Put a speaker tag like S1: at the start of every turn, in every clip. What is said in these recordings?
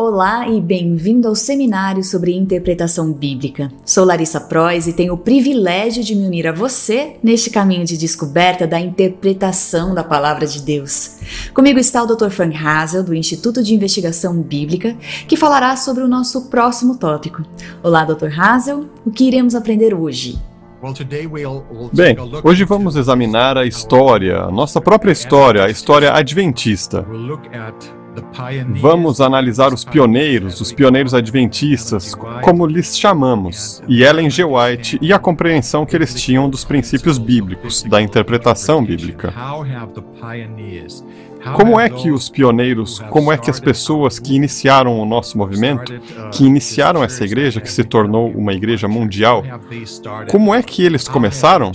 S1: Olá e bem-vindo ao seminário sobre interpretação bíblica. Sou Larissa Prois e tenho o privilégio de me unir a você neste caminho de descoberta da interpretação da palavra de Deus. Comigo está o Dr. Frank Hazel, do Instituto de Investigação Bíblica, que falará sobre o nosso próximo tópico. Olá, Dr. Hazel, o que iremos aprender hoje?
S2: Bem, hoje vamos examinar a história, a nossa própria história, a história adventista. Vamos analisar os pioneiros, os pioneiros adventistas, como lhes chamamos, e Ellen G. White e a compreensão que eles tinham dos princípios bíblicos, da interpretação bíblica. Como é que os pioneiros, como é que as pessoas que iniciaram o nosso movimento, que iniciaram essa igreja, que se tornou uma igreja mundial, como é que eles começaram?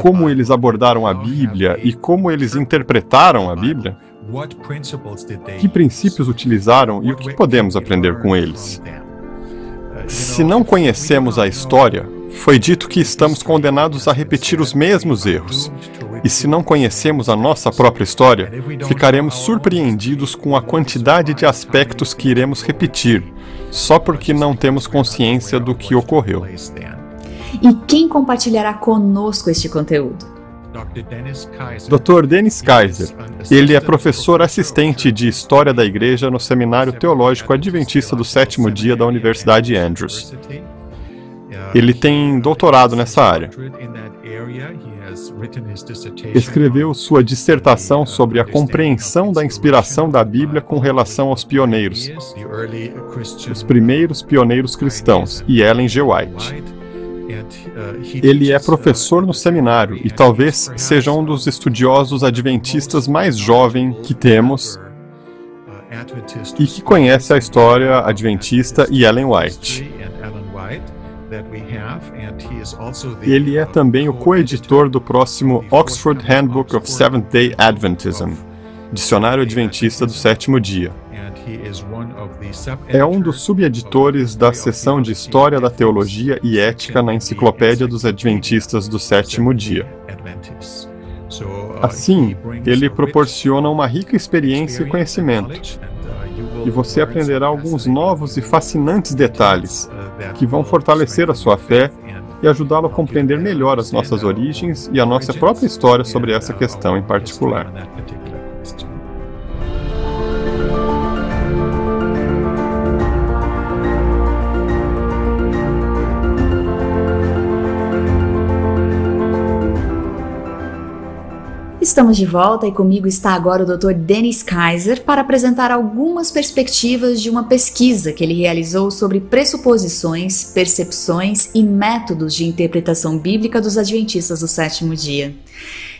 S2: Como eles abordaram a Bíblia e como eles interpretaram a Bíblia? Que princípios utilizaram e o que podemos aprender com eles? Se não conhecemos a história, foi dito que estamos condenados a repetir os mesmos erros. E se não conhecemos a nossa própria história, ficaremos surpreendidos com a quantidade de aspectos que iremos repetir, só porque não temos consciência do que ocorreu.
S1: E quem compartilhará conosco este conteúdo?
S2: Dr. Dennis Kaiser. Ele é professor assistente de História da Igreja no Seminário Teológico Adventista do Sétimo Dia da Universidade Andrews. Ele tem doutorado nessa área. Escreveu sua dissertação sobre a compreensão da inspiração da Bíblia com relação aos pioneiros, os primeiros pioneiros cristãos, e Ellen G. White. Ele é professor no seminário e talvez seja um dos estudiosos adventistas mais jovem que temos e que conhece a história adventista e Ellen White. Ele é também o coeditor do próximo Oxford Handbook of Seventh-day Adventism, Dicionário Adventista do Sétimo Dia. É um dos subeditores da seção de História da Teologia e Ética na Enciclopédia dos Adventistas do Sétimo Dia. Assim, ele proporciona uma rica experiência e conhecimento, e você aprenderá alguns novos e fascinantes detalhes que vão fortalecer a sua fé e ajudá-lo a compreender melhor as nossas origens e a nossa própria história sobre essa questão em particular.
S1: Estamos de volta e comigo está agora o Dr. Dennis Kaiser para apresentar algumas perspectivas de uma pesquisa que ele realizou sobre pressuposições, percepções e métodos de interpretação bíblica dos adventistas do sétimo dia.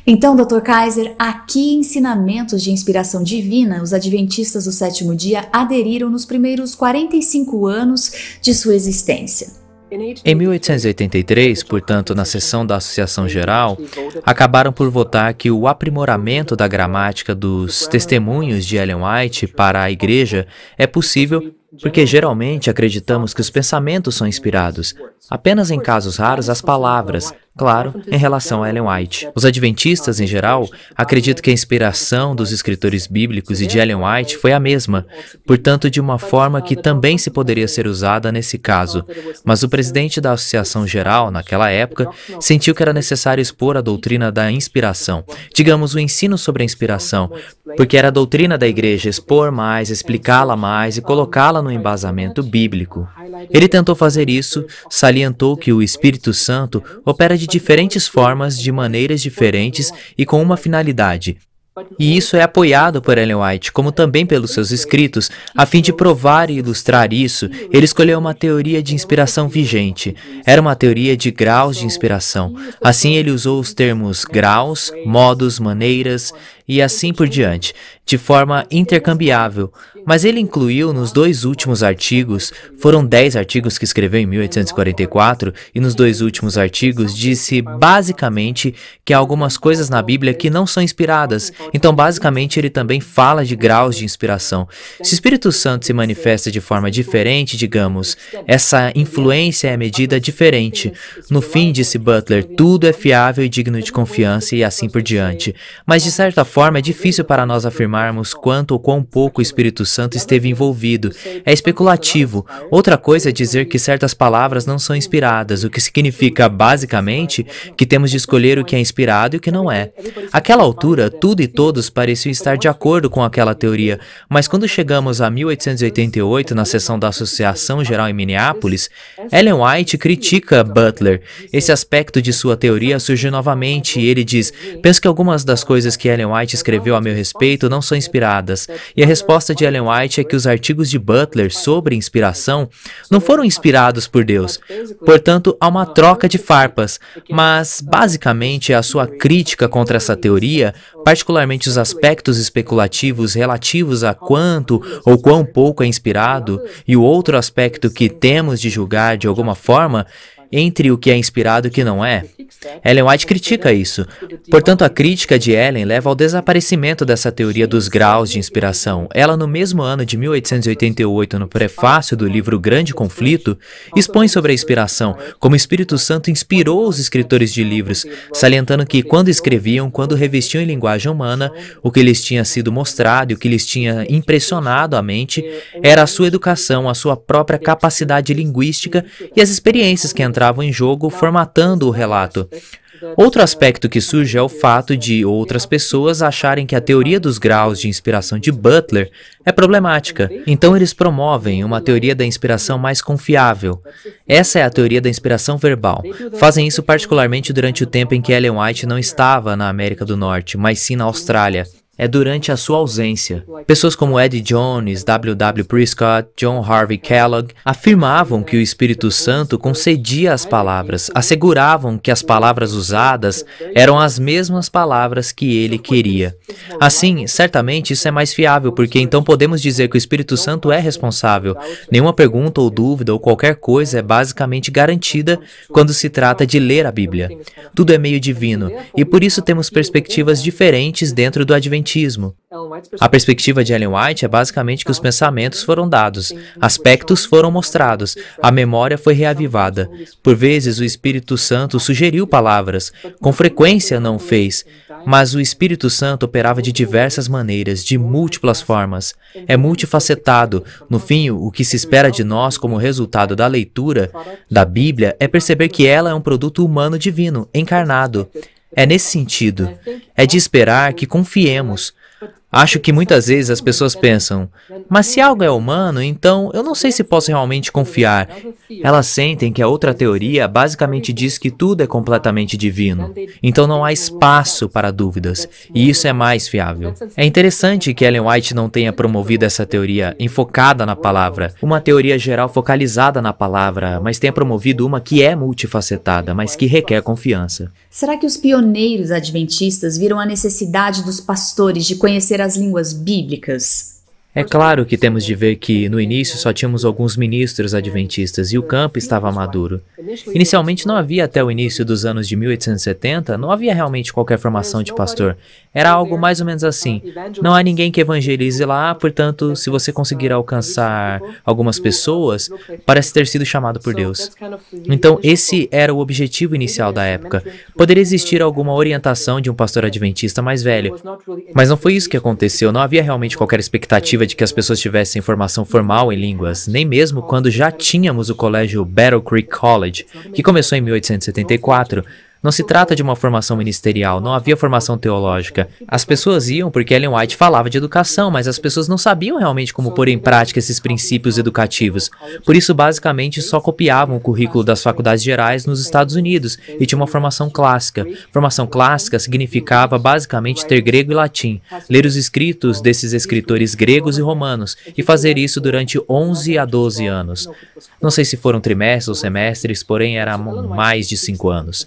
S1: Então, Dr. Kaiser, a que ensinamentos de inspiração divina os adventistas do sétimo dia aderiram nos primeiros 45 anos de sua existência?
S3: Em 1883, portanto, na sessão da Associação Geral, acabaram por votar que o aprimoramento da gramática dos testemunhos de Ellen White para a Igreja é possível porque geralmente acreditamos que os pensamentos são inspirados. Apenas em casos raros, as palavras, claro, em relação a Ellen White. Os adventistas, em geral, acreditam que a inspiração dos escritores bíblicos e de Ellen White foi a mesma, portanto, de uma forma que também se poderia ser usada nesse caso. Mas o presidente da Associação Geral, naquela época, sentiu que era necessário expor a doutrina da inspiração, digamos, o ensino sobre a inspiração, porque era a doutrina da igreja expor mais, explicá-la mais e colocá-la no embasamento bíblico. Ele tentou fazer isso, salientou que o Espírito Santo opera de diferentes formas, de maneiras diferentes e com uma finalidade, e isso é apoiado por Ellen White, como também pelos seus escritos. A fim de provar e ilustrar isso, ele escolheu uma teoria de inspiração vigente. Era uma teoria de graus de inspiração. Assim, ele usou os termos graus, modos, maneiras e assim por diante, de forma intercambiável. Mas ele incluiu nos dois últimos artigos, foram dez artigos que escreveu em 1844, e nos dois últimos artigos disse basicamente que há algumas coisas na Bíblia que não são inspiradas. Então, basicamente, ele também fala de graus de inspiração. Se o Espírito Santo se manifesta de forma diferente, digamos, essa influência é medida diferente. No fim, disse Butler, tudo é fiável e digno de confiança e assim por diante. Mas, de certa forma, forma, é difícil para nós afirmarmos quanto ou quão pouco o Espírito Santo esteve envolvido. É especulativo. Outra coisa é dizer que certas palavras não são inspiradas, o que significa, basicamente, que temos de escolher o que é inspirado e o que não é. Àquela altura, tudo e todos pareciam estar de acordo com aquela teoria, mas quando chegamos a 1888, na sessão da Associação Geral em Minneapolis, Ellen White critica Butler. Esse aspecto de sua teoria surge novamente e ele diz: Penso que algumas das coisas que Ellen White escreveu a meu respeito não são inspiradas. E a resposta de Ellen White é que os artigos de Butler sobre inspiração não foram inspirados por Deus. Portanto, há uma troca de farpas, mas basicamente a sua crítica contra essa teoria, particularmente os aspectos especulativos relativos a quanto ou quão pouco é inspirado, e o outro aspecto que temos de julgar de alguma forma, entre o que é inspirado e o que não é. Ellen White critica isso. Portanto, a crítica de Ellen leva ao desaparecimento dessa teoria dos graus de inspiração. Ela, no mesmo ano de 1888, no prefácio do livro Grande Conflito, expõe sobre a inspiração, como o Espírito Santo inspirou os escritores de livros, salientando que, quando escreviam, quando revestiam em linguagem humana, o que lhes tinha sido mostrado e o que lhes tinha impressionado a mente era a sua educação, a sua própria capacidade linguística e as experiências que entravam em jogo formatando o relato. Outro aspecto que surge é o fato de outras pessoas acharem que a teoria dos graus de inspiração de Butler é problemática. Então eles promovem uma teoria da inspiração mais confiável. Essa é a teoria da inspiração verbal. Fazem isso particularmente durante o tempo em que Ellen White não estava na América do Norte, mas sim na Austrália é durante a sua ausência. Pessoas como Eddie Jones, W. W. Prescott, John Harvey Kellogg afirmavam que o Espírito Santo concedia as palavras, asseguravam que as palavras usadas eram as mesmas palavras que ele queria. Assim, certamente isso é mais fiável, porque então podemos dizer que o Espírito Santo é responsável. Nenhuma pergunta ou dúvida ou qualquer coisa é basicamente garantida quando se trata de ler a Bíblia. Tudo é meio divino, e por isso temos perspectivas diferentes dentro do Adventismo a perspectiva de Ellen White é basicamente que os pensamentos foram dados, aspectos foram mostrados, a memória foi reavivada. Por vezes o Espírito Santo sugeriu palavras, com frequência não fez, mas o Espírito Santo operava de diversas maneiras, de múltiplas formas. É multifacetado. No fim, o que se espera de nós como resultado da leitura da Bíblia é perceber que ela é um produto humano divino, encarnado. É nesse sentido. É de esperar que confiemos, Acho que muitas vezes as pessoas pensam, mas se algo é humano, então eu não sei se posso realmente confiar. Elas sentem que a outra teoria basicamente diz que tudo é completamente divino. Então não há espaço para dúvidas, e isso é mais fiável. É interessante que Ellen White não tenha promovido essa teoria enfocada na palavra, uma teoria geral focalizada na palavra, mas tenha promovido uma que é multifacetada, mas que requer confiança.
S1: Será que os pioneiros adventistas viram a necessidade dos pastores de conhecer conhecer as línguas bíblicas,
S3: é claro que temos de ver que, no início, só tínhamos alguns ministros adventistas e o campo estava maduro. Inicialmente não havia até o início dos anos de 1870, não havia realmente qualquer formação de pastor. Era algo mais ou menos assim. Não há ninguém que evangelize lá, portanto, se você conseguir alcançar algumas pessoas, parece ter sido chamado por Deus. Então, esse era o objetivo inicial da época. Poderia existir alguma orientação de um pastor adventista mais velho, mas não foi isso que aconteceu. Não havia realmente qualquer expectativa de que as pessoas tivessem formação formal em línguas, nem mesmo quando já tínhamos o colégio Battle Creek College, que começou em 1874, não se trata de uma formação ministerial, não havia formação teológica. As pessoas iam porque Ellen White falava de educação, mas as pessoas não sabiam realmente como pôr em prática esses princípios educativos. Por isso, basicamente, só copiavam o currículo das faculdades gerais nos Estados Unidos e tinha uma formação clássica. Formação clássica significava basicamente ter grego e latim, ler os escritos desses escritores gregos e romanos e fazer isso durante 11 a 12 anos. Não sei se foram trimestres ou semestres, porém era mais de cinco anos.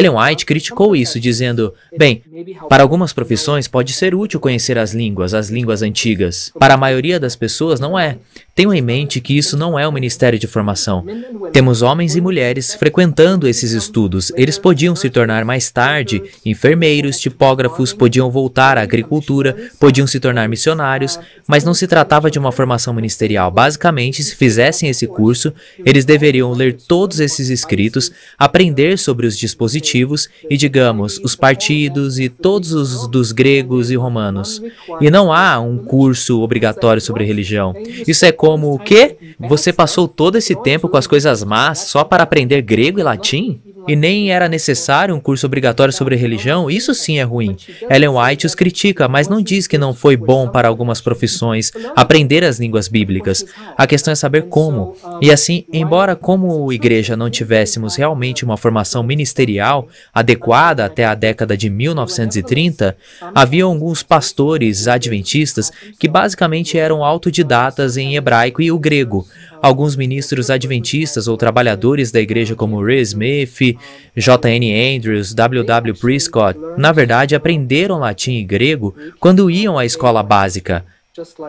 S3: Ellen White criticou isso, dizendo: bem, para algumas profissões pode ser útil conhecer as línguas, as línguas antigas. Para a maioria das pessoas, não é. Tenham em mente que isso não é um ministério de formação. Temos homens e mulheres frequentando esses estudos. Eles podiam se tornar mais tarde enfermeiros, tipógrafos, podiam voltar à agricultura, podiam se tornar missionários, mas não se tratava de uma formação ministerial. Basicamente, se fizessem esse curso, eles deveriam ler todos esses escritos, aprender sobre os dispositivos positivos e, digamos, os partidos e todos os dos gregos e romanos. E não há um curso obrigatório sobre religião. Isso é como o quê? Você passou todo esse tempo com as coisas más só para aprender grego e latim? e nem era necessário um curso obrigatório sobre religião, isso sim é ruim. Ellen White os critica, mas não diz que não foi bom para algumas profissões aprender as línguas bíblicas. A questão é saber como. E assim, embora como igreja não tivéssemos realmente uma formação ministerial adequada até a década de 1930, havia alguns pastores adventistas que basicamente eram autodidatas em hebraico e o grego. Alguns ministros adventistas ou trabalhadores da igreja como Ray Smith, J.N. Andrews, W.W. Prescott, na verdade aprenderam latim e grego quando iam à escola básica,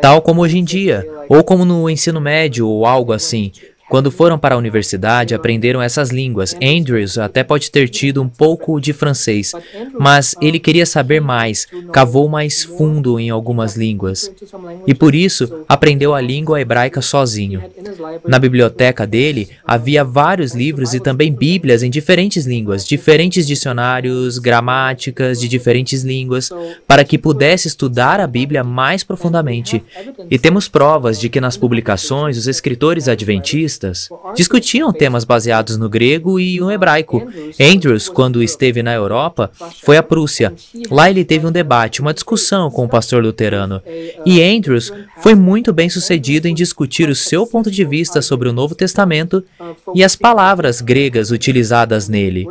S3: tal como hoje em dia, ou como no ensino médio ou algo assim, quando foram para a universidade, aprenderam essas línguas. Andrews até pode ter tido um pouco de francês, mas ele queria saber mais, cavou mais fundo em algumas línguas. E por isso, aprendeu a língua hebraica sozinho. Na biblioteca dele, havia vários livros e também bíblias em diferentes línguas, diferentes dicionários, gramáticas de diferentes línguas, para que pudesse estudar a Bíblia mais profundamente. E temos provas de que nas publicações os escritores adventistas discutiam temas baseados no grego e no hebraico. Andrews, quando esteve na Europa, foi à Prússia. Lá ele teve um debate, uma discussão com o pastor luterano. E Andrews foi muito bem sucedido em discutir o seu ponto de vista sobre o Novo Testamento e as palavras gregas utilizadas nele.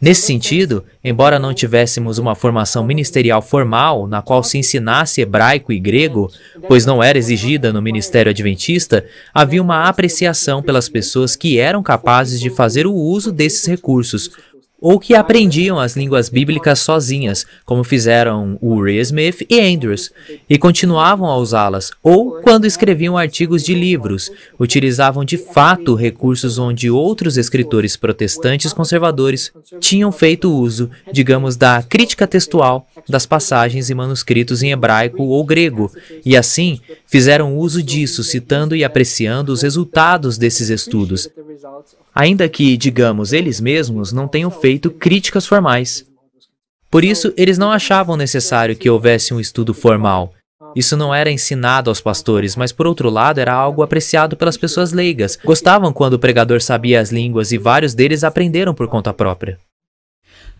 S3: Nesse sentido, embora não tivéssemos uma formação ministerial formal na qual se ensinasse hebraico e grego, pois não era exigida no ministério adventista, havia uma apreciação pelas pessoas que eram capazes de fazer o uso desses recursos, ou que aprendiam as línguas bíblicas sozinhas, como fizeram Uri Smith e Andrews, e continuavam a usá-las, ou quando escreviam artigos de livros, utilizavam de fato recursos onde outros escritores protestantes conservadores tinham feito uso, digamos, da crítica textual das passagens e manuscritos em hebraico ou grego, e assim fizeram uso disso, citando e apreciando os resultados desses estudos, ainda que, digamos, eles mesmos não tenham feito críticas formais. Por isso, eles não achavam necessário que houvesse um estudo formal. Isso não era ensinado aos pastores, mas por outro lado era algo apreciado pelas pessoas leigas. Gostavam quando o pregador sabia as línguas e vários deles aprenderam por conta própria.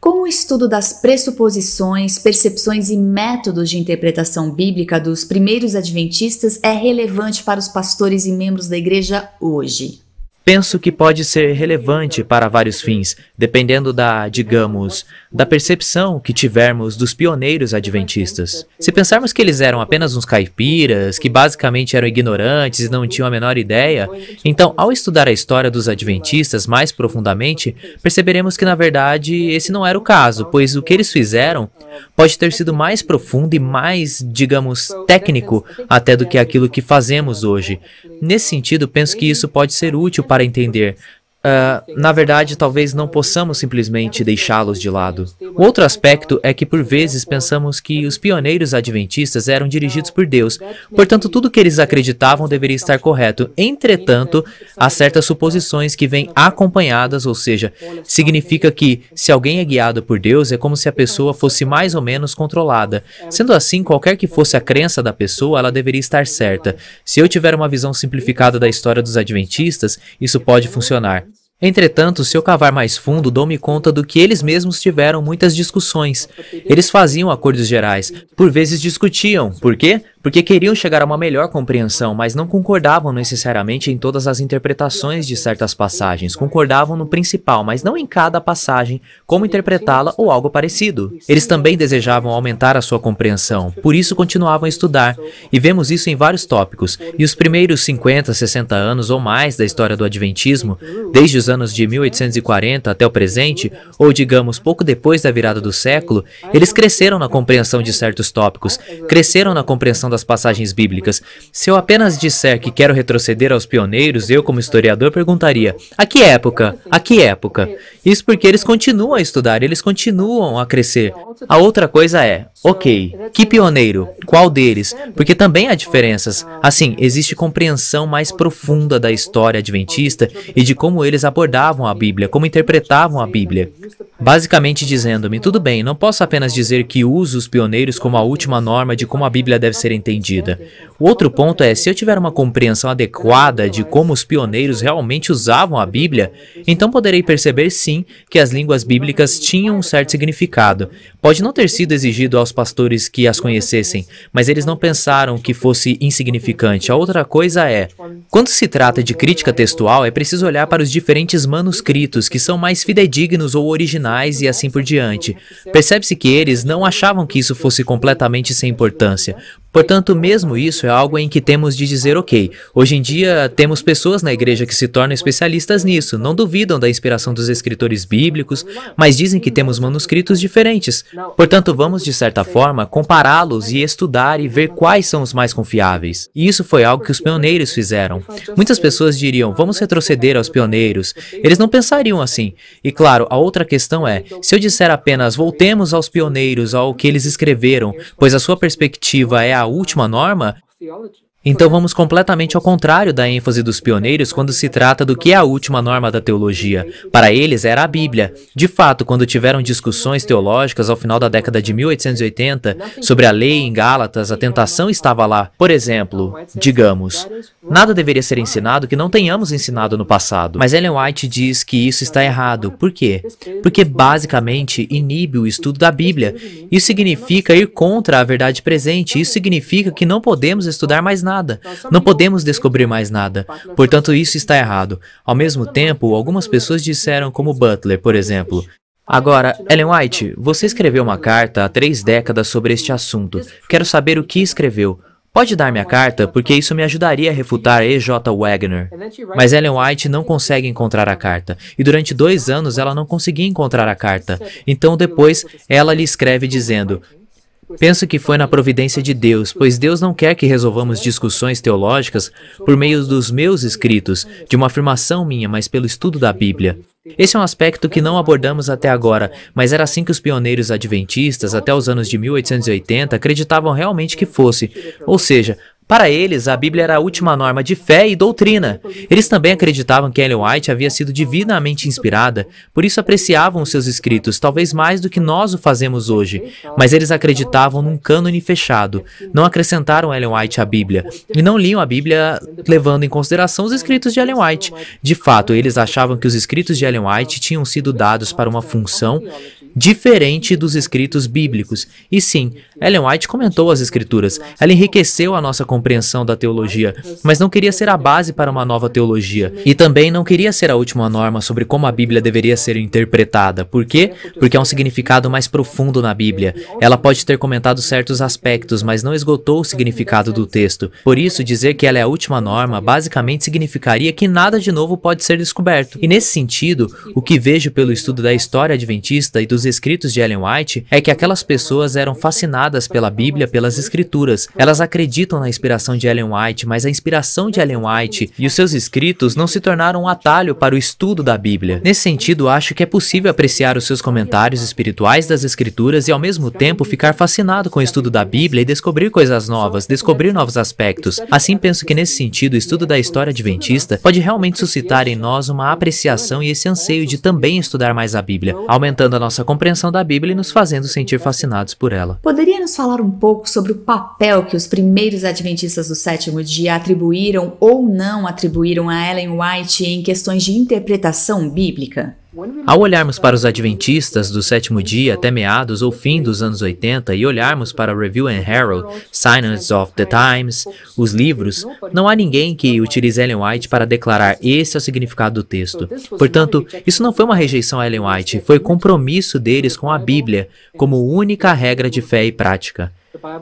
S1: Como o estudo das pressuposições, percepções e métodos de interpretação bíblica dos primeiros adventistas é relevante para os pastores e membros da igreja hoje?
S3: Penso que pode ser relevante para vários fins, dependendo da, digamos, da percepção que tivermos dos pioneiros adventistas. Se pensarmos que eles eram apenas uns caipiras, que basicamente eram ignorantes e não tinham a menor ideia, então, ao estudar a história dos adventistas mais profundamente, perceberemos que na verdade esse não era o caso, pois o que eles fizeram pode ter sido mais profundo e mais, digamos, técnico até do que aquilo que fazemos hoje. Nesse sentido, penso que isso pode ser útil para entender Uh, na verdade, talvez não possamos simplesmente deixá-los de lado. O outro aspecto é que, por vezes, pensamos que os pioneiros adventistas eram dirigidos por Deus, portanto, tudo que eles acreditavam deveria estar correto. Entretanto, há certas suposições que vêm acompanhadas, ou seja, significa que, se alguém é guiado por Deus, é como se a pessoa fosse mais ou menos controlada. Sendo assim, qualquer que fosse a crença da pessoa, ela deveria estar certa. Se eu tiver uma visão simplificada da história dos adventistas, isso pode funcionar. Entretanto, se eu cavar mais fundo, dou-me conta do que eles mesmos tiveram muitas discussões. Eles faziam acordos gerais, por vezes discutiam. Por quê? Porque queriam chegar a uma melhor compreensão, mas não concordavam necessariamente em todas as interpretações de certas passagens. Concordavam no principal, mas não em cada passagem, como interpretá-la ou algo parecido. Eles também desejavam aumentar a sua compreensão, por isso continuavam a estudar. E vemos isso em vários tópicos. E os primeiros 50, 60 anos ou mais da história do Adventismo, desde os anos de 1840 até o presente, ou digamos pouco depois da virada do século, eles cresceram na compreensão de certos tópicos, cresceram na compreensão das passagens bíblicas. Se eu apenas disser que quero retroceder aos pioneiros, eu, como historiador, perguntaria: a que época? A que época? Isso porque eles continuam a estudar, eles continuam a crescer. A outra coisa é: ok, que pioneiro? Qual deles? Porque também há diferenças. Assim, existe compreensão mais profunda da história adventista e de como eles abordavam a Bíblia, como interpretavam a Bíblia. Basicamente dizendo-me, tudo bem, não posso apenas dizer que uso os pioneiros como a última norma de como a Bíblia deve ser entendida. O outro ponto é, se eu tiver uma compreensão adequada de como os pioneiros realmente usavam a Bíblia, então poderei perceber sim que as línguas bíblicas tinham um certo significado. Pode não ter sido exigido aos pastores que as conhecessem, mas eles não pensaram que fosse insignificante. A outra coisa é, quando se trata de crítica textual, é preciso olhar para os diferentes manuscritos que são mais fidedignos ou originais e assim por diante. Percebe-se que eles não achavam que isso fosse completamente sem importância. Portanto, mesmo isso é algo em que temos de dizer ok. Hoje em dia, temos pessoas na igreja que se tornam especialistas nisso, não duvidam da inspiração dos escritores bíblicos, mas dizem que temos manuscritos diferentes. Portanto, vamos, de certa forma, compará-los e estudar e ver quais são os mais confiáveis. E isso foi algo que os pioneiros fizeram. Muitas pessoas diriam, vamos retroceder aos pioneiros. Eles não pensariam assim. E claro, a outra questão é, se eu disser apenas voltemos aos pioneiros, ao que eles escreveram, pois a sua perspectiva é a última norma, então vamos completamente ao contrário da ênfase dos pioneiros quando se trata do que é a última norma da teologia. Para eles era a Bíblia. De fato, quando tiveram discussões teológicas ao final da década de 1880 sobre a lei em Gálatas, a tentação estava lá. Por exemplo, digamos, nada deveria ser ensinado que não tenhamos ensinado no passado. Mas Ellen White diz que isso está errado. Por quê? Porque basicamente inibe o estudo da Bíblia. Isso significa ir contra a verdade presente. Isso significa que não podemos estudar mais nada. Não podemos descobrir mais nada. Portanto, isso está errado. Ao mesmo tempo, algumas pessoas disseram, como Butler, por exemplo, Agora, Ellen White, você escreveu uma carta há três décadas sobre este assunto. Quero saber o que escreveu. Pode dar-me a carta, porque isso me ajudaria a refutar E.J. Wagner. Mas Ellen White não consegue encontrar a carta, e durante dois anos ela não conseguia encontrar a carta. Então depois ela lhe escreve dizendo: Penso que foi na providência de Deus, pois Deus não quer que resolvamos discussões teológicas por meio dos meus escritos, de uma afirmação minha, mas pelo estudo da Bíblia. Esse é um aspecto que não abordamos até agora, mas era assim que os pioneiros adventistas, até os anos de 1880, acreditavam realmente que fosse. Ou seja, para eles, a Bíblia era a última norma de fé e doutrina. Eles também acreditavam que Ellen White havia sido divinamente inspirada, por isso apreciavam os seus escritos, talvez mais do que nós o fazemos hoje. Mas eles acreditavam num cânone fechado. Não acrescentaram Ellen White à Bíblia e não liam a Bíblia levando em consideração os escritos de Ellen White. De fato, eles achavam que os escritos de Ellen White tinham sido dados para uma função diferente dos escritos bíblicos. E sim, Ellen White comentou as escrituras. Ela enriqueceu a nossa compreensão da teologia, mas não queria ser a base para uma nova teologia. E também não queria ser a última norma sobre como a Bíblia deveria ser interpretada. Por quê? Porque há um significado mais profundo na Bíblia. Ela pode ter comentado certos aspectos, mas não esgotou o significado do texto. Por isso, dizer que ela é a última norma basicamente significaria que nada de novo pode ser descoberto. E nesse sentido, o que vejo pelo estudo da história adventista e dos escritos de Ellen White é que aquelas pessoas eram fascinadas pela Bíblia, pelas escrituras. Elas acreditam na inspiração de Ellen White, mas a inspiração de Ellen White e os seus escritos não se tornaram um atalho para o estudo da Bíblia. Nesse sentido, acho que é possível apreciar os seus comentários espirituais das escrituras e ao mesmo tempo ficar fascinado com o estudo da Bíblia e descobrir coisas novas, descobrir novos aspectos. Assim, penso que nesse sentido, o estudo da história adventista pode realmente suscitar em nós uma apreciação e esse anseio de também estudar mais a Bíblia, aumentando a nossa compreensão da Bíblia e nos fazendo sentir fascinados por ela.
S1: Poderia nos falar um pouco sobre o papel que os primeiros adventistas do sétimo dia atribuíram ou não atribuíram a Ellen White em questões de interpretação bíblica?
S3: Ao olharmos para os adventistas do sétimo dia até meados ou fim dos anos 80 e olharmos para Review and Herald, Signs of the Times, os livros, não há ninguém que utilize Ellen White para declarar esse é o significado do texto. Portanto, isso não foi uma rejeição a Ellen White, foi compromisso deles com a Bíblia como única regra de fé e prática.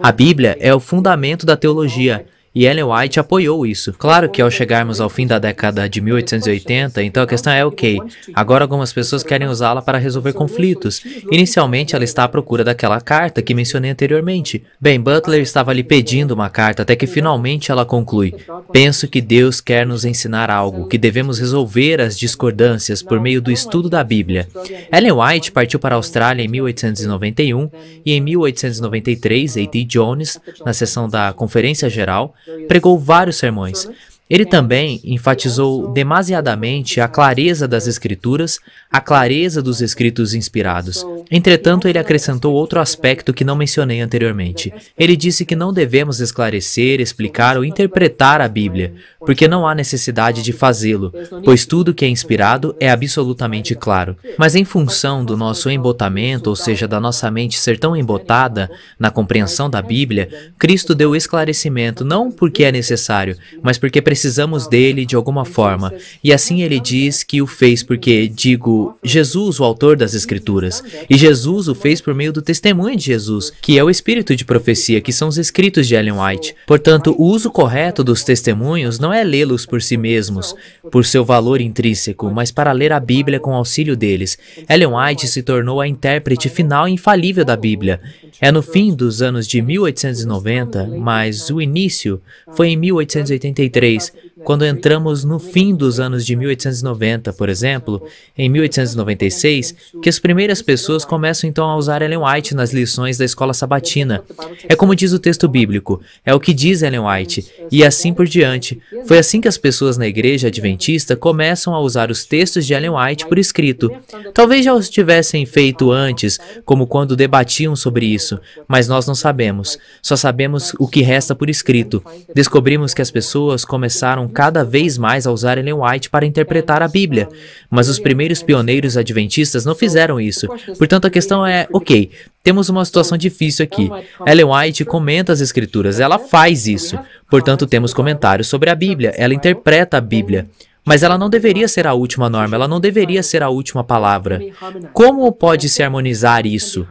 S3: A Bíblia é o fundamento da teologia e Ellen White apoiou isso. Claro que ao chegarmos ao fim da década de 1880, então a questão é ok, agora algumas pessoas querem usá-la para resolver conflitos. Inicialmente ela está à procura daquela carta que mencionei anteriormente. Bem, Butler estava lhe pedindo uma carta até que finalmente ela conclui: Penso que Deus quer nos ensinar algo, que devemos resolver as discordâncias por meio do estudo da Bíblia. Ellen White partiu para a Austrália em 1891 e em 1893, A.T. Jones, na sessão da Conferência Geral, pregou vários sermões. Ele também enfatizou demasiadamente a clareza das Escrituras, a clareza dos escritos inspirados. Entretanto, ele acrescentou outro aspecto que não mencionei anteriormente. Ele disse que não devemos esclarecer, explicar ou interpretar a Bíblia, porque não há necessidade de fazê-lo, pois tudo que é inspirado é absolutamente claro. Mas em função do nosso embotamento, ou seja, da nossa mente ser tão embotada na compreensão da Bíblia, Cristo deu esclarecimento não porque é necessário, mas porque precisamos precisamos dele de alguma forma. E assim ele diz que o fez porque, digo, Jesus, o autor das Escrituras. E Jesus o fez por meio do testemunho de Jesus, que é o espírito de profecia, que são os escritos de Ellen White. Portanto, o uso correto dos testemunhos não é lê-los por si mesmos, por seu valor intrínseco, mas para ler a Bíblia com auxílio deles. Ellen White se tornou a intérprete final e infalível da Bíblia. É no fim dos anos de 1890, mas o início foi em 1883, quando entramos no fim dos anos de 1890, por exemplo, em 1896, que as primeiras pessoas começam então a usar Ellen White nas lições da escola sabatina. É como diz o texto bíblico, é o que diz Ellen White, e assim por diante. Foi assim que as pessoas na igreja adventista começam a usar os textos de Ellen White por escrito. Talvez já os tivessem feito antes, como quando debatiam sobre isso, mas nós não sabemos. Só sabemos o que resta por escrito. Descobrimos que as pessoas começaram cada vez mais a usar Ellen White para interpretar a Bíblia, mas os primeiros pioneiros adventistas não fizeram isso. Portanto, a questão é: ok, temos uma situação difícil aqui. Ellen White comenta as Escrituras, ela faz isso. Portanto, temos comentários sobre a Bíblia, ela interpreta a Bíblia. Mas ela não deveria ser a última norma, ela não deveria ser a última palavra. Como pode se harmonizar isso?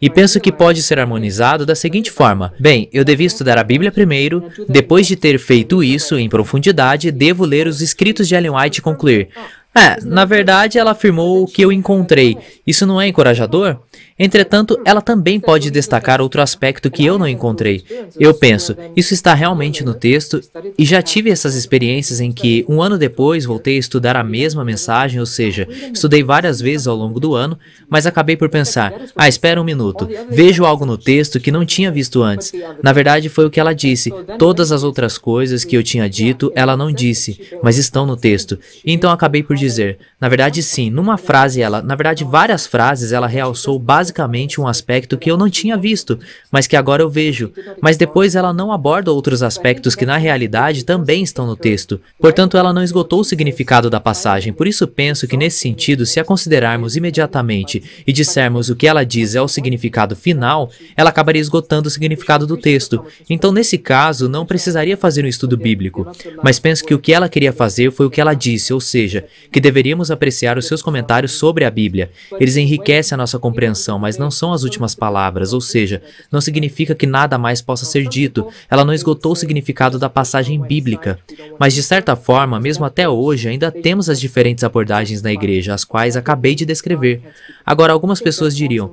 S3: E penso que pode ser harmonizado da seguinte forma: bem, eu devia estudar a Bíblia primeiro, depois de ter feito isso em profundidade, devo ler os escritos de Ellen White e concluir: é, na verdade, ela afirmou o que eu encontrei. Isso não é encorajador? Entretanto, ela também pode destacar outro aspecto que eu não encontrei. Eu penso, isso está realmente no texto, e já tive essas experiências em que, um ano depois, voltei a estudar a mesma mensagem, ou seja, estudei várias vezes ao longo do ano, mas acabei por pensar: ah, espera um minuto, vejo algo no texto que não tinha visto antes. Na verdade, foi o que ela disse. Todas as outras coisas que eu tinha dito, ela não disse, mas estão no texto. Então acabei por dizer: na verdade, sim, numa frase, ela, na verdade, várias frases, ela realçou basicamente basicamente um aspecto que eu não tinha visto, mas que agora eu vejo. Mas depois ela não aborda outros aspectos que na realidade também estão no texto. Portanto, ela não esgotou o significado da passagem. Por isso penso que nesse sentido, se a considerarmos imediatamente e dissermos o que ela diz é o significado final, ela acabaria esgotando o significado do texto. Então, nesse caso, não precisaria fazer um estudo bíblico. Mas penso que o que ela queria fazer foi o que ela disse, ou seja, que deveríamos apreciar os seus comentários sobre a Bíblia. Eles enriquecem a nossa compreensão mas não são as últimas palavras, ou seja, não significa que nada mais possa ser dito. Ela não esgotou o significado da passagem bíblica. Mas de certa forma, mesmo até hoje, ainda temos as diferentes abordagens na igreja, as quais acabei de descrever. Agora, algumas pessoas diriam: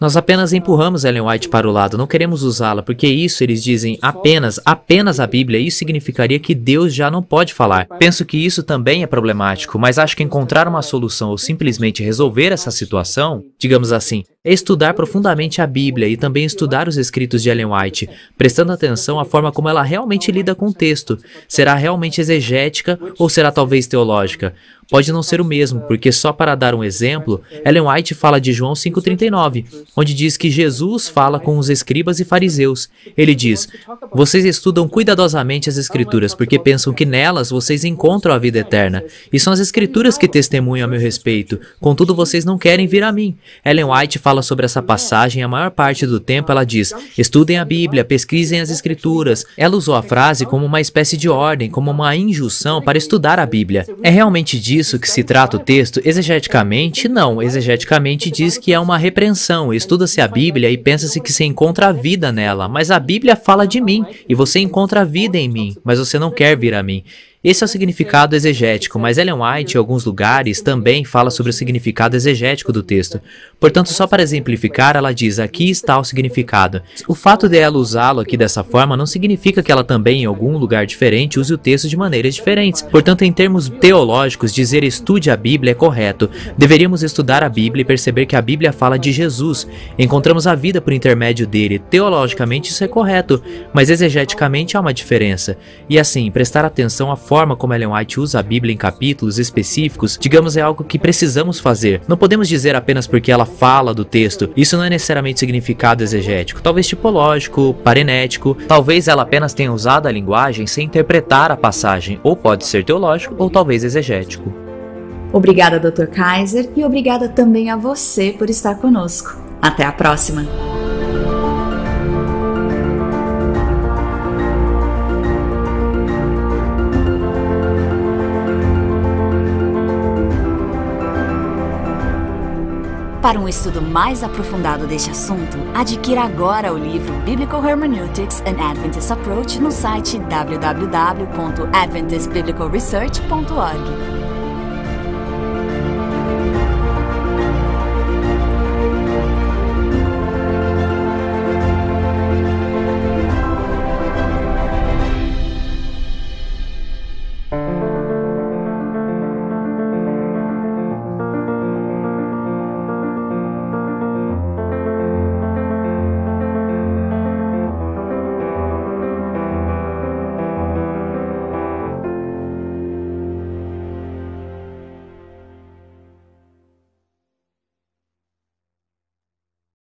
S3: nós apenas empurramos Ellen White para o lado, não queremos usá-la, porque isso eles dizem apenas, apenas a Bíblia. Isso significaria que Deus já não pode falar. Penso que isso também é problemático, mas acho que encontrar uma solução ou simplesmente resolver essa situação, digamos assim, é estudar profundamente a Bíblia e também estudar os escritos de Ellen White, prestando atenção à forma como ela realmente lida com o texto. Será realmente exegética ou será talvez teológica? Pode não ser o mesmo, porque só para dar um exemplo, Ellen White fala de João 5,39, onde diz que Jesus fala com os escribas e fariseus. Ele diz: Vocês estudam cuidadosamente as Escrituras, porque pensam que nelas vocês encontram a vida eterna. E são as Escrituras que testemunham a meu respeito. Contudo, vocês não querem vir a mim. Ellen White fala sobre essa passagem, a maior parte do tempo ela diz: estudem a Bíblia, pesquisem as Escrituras. Ela usou a frase como uma espécie de ordem, como uma injunção para estudar a Bíblia. É realmente disso disso que se trata o texto? Exegeticamente, não. Exegeticamente diz que é uma repreensão. Estuda-se a Bíblia e pensa-se que se encontra a vida nela. Mas a Bíblia fala de mim e você encontra a vida em mim, mas você não quer vir a mim. Esse é o significado exegético, mas Ellen White, em alguns lugares, também fala sobre o significado exegético do texto. Portanto, só para exemplificar, ela diz: aqui está o significado. O fato de ela usá-lo aqui dessa forma não significa que ela também, em algum lugar diferente, use o texto de maneiras diferentes. Portanto, em termos teológicos, dizer estude a Bíblia é correto. Deveríamos estudar a Bíblia e perceber que a Bíblia fala de Jesus. Encontramos a vida por intermédio dele. Teologicamente, isso é correto, mas exegeticamente há uma diferença. E assim, prestar atenção à forma como Ellen White usa a Bíblia em capítulos específicos, digamos, é algo que precisamos fazer. Não podemos dizer apenas porque ela fala do texto. Isso não é necessariamente significado exegético, talvez tipológico, parenético. Talvez ela apenas tenha usado a linguagem sem interpretar a passagem, ou pode ser teológico ou talvez exegético.
S1: Obrigada, Dr. Kaiser, e obrigada também a você por estar conosco. Até a próxima! Para um estudo mais aprofundado deste assunto, adquira agora o livro Biblical Hermeneutics and Adventist Approach no site www.adventistbiblicalresearch.org.